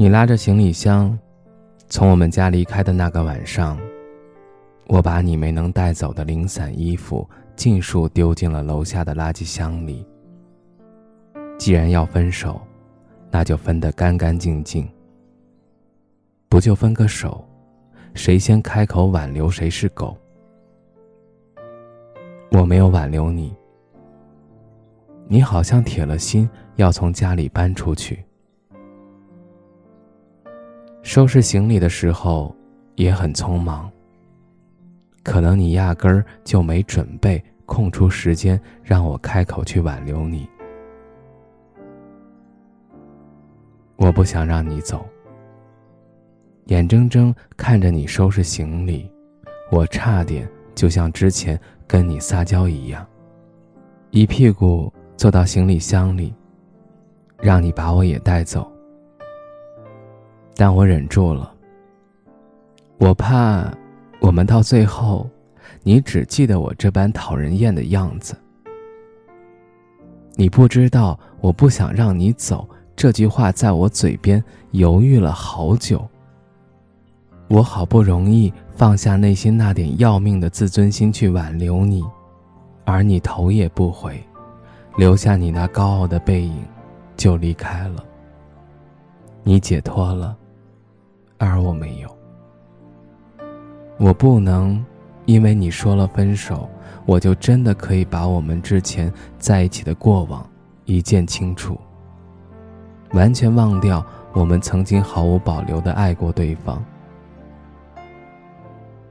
你拉着行李箱，从我们家离开的那个晚上，我把你没能带走的零散衣服尽数丢进了楼下的垃圾箱里。既然要分手，那就分得干干净净。不就分个手，谁先开口挽留谁是狗。我没有挽留你，你好像铁了心要从家里搬出去。收拾行李的时候也很匆忙。可能你压根儿就没准备空出时间让我开口去挽留你。我不想让你走。眼睁睁看着你收拾行李，我差点就像之前跟你撒娇一样，一屁股坐到行李箱里，让你把我也带走。但我忍住了。我怕，我们到最后，你只记得我这般讨人厌的样子。你不知道，我不想让你走这句话在我嘴边犹豫了好久。我好不容易放下内心那点要命的自尊心去挽留你，而你头也不回，留下你那高傲的背影，就离开了。你解脱了。而我没有，我不能，因为你说了分手，我就真的可以把我们之前在一起的过往一键清除，完全忘掉我们曾经毫无保留的爱过对方。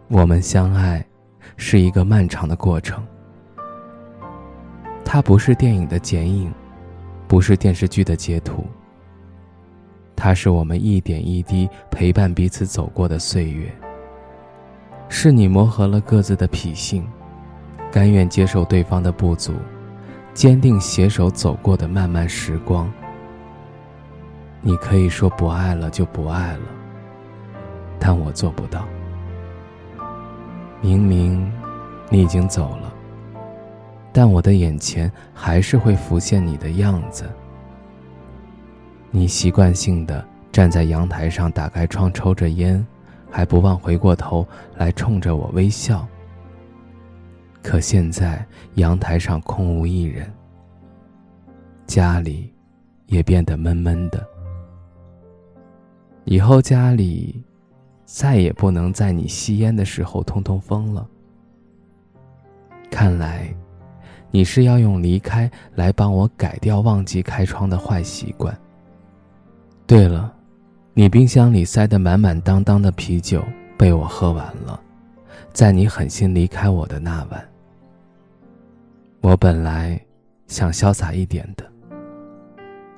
我们相爱是一个漫长的过程，它不是电影的剪影，不是电视剧的截图。它是我们一点一滴陪伴彼此走过的岁月，是你磨合了各自的脾性，甘愿接受对方的不足，坚定携手走过的漫漫时光。你可以说不爱了就不爱了，但我做不到。明明你已经走了，但我的眼前还是会浮现你的样子。你习惯性的站在阳台上，打开窗抽着烟，还不忘回过头来冲着我微笑。可现在阳台上空无一人，家里也变得闷闷的。以后家里再也不能在你吸烟的时候通通风了。看来，你是要用离开来帮我改掉忘记开窗的坏习惯。对了，你冰箱里塞得满满当当的啤酒被我喝完了，在你狠心离开我的那晚。我本来想潇洒一点的，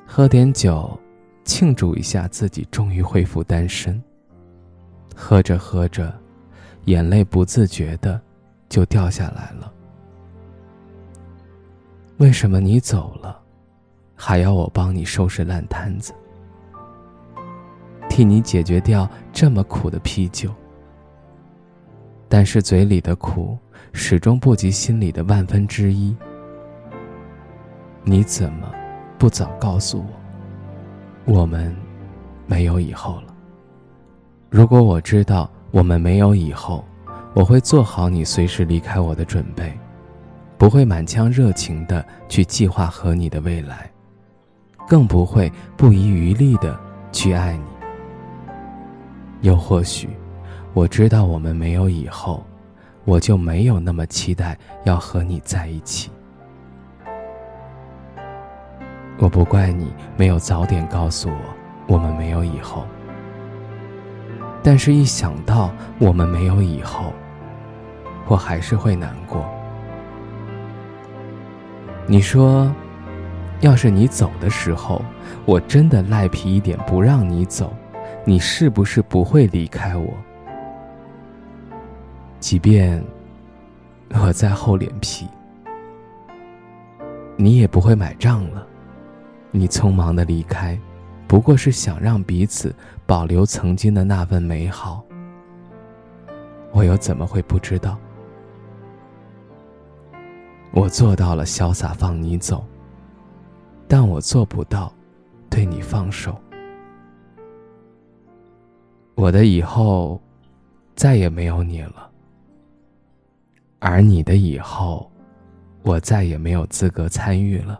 喝点酒，庆祝一下自己终于恢复单身。喝着喝着，眼泪不自觉的就掉下来了。为什么你走了，还要我帮你收拾烂摊子？替你解决掉这么苦的啤酒，但是嘴里的苦始终不及心里的万分之一。你怎么不早告诉我，我们没有以后了？如果我知道我们没有以后，我会做好你随时离开我的准备，不会满腔热情的去计划和你的未来，更不会不遗余力的去爱你。又或许，我知道我们没有以后，我就没有那么期待要和你在一起。我不怪你没有早点告诉我我们没有以后，但是一想到我们没有以后，我还是会难过。你说，要是你走的时候，我真的赖皮一点不让你走，你是不是不会离开我？即便我再厚脸皮，你也不会买账了。你匆忙的离开，不过是想让彼此保留曾经的那份美好。我又怎么会不知道？我做到了潇洒放你走，但我做不到对你放手。我的以后再也没有你了，而你的以后，我再也没有资格参与了。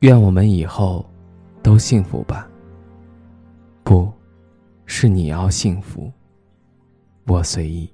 愿我们以后都幸福吧。不，是你要幸福，我随意。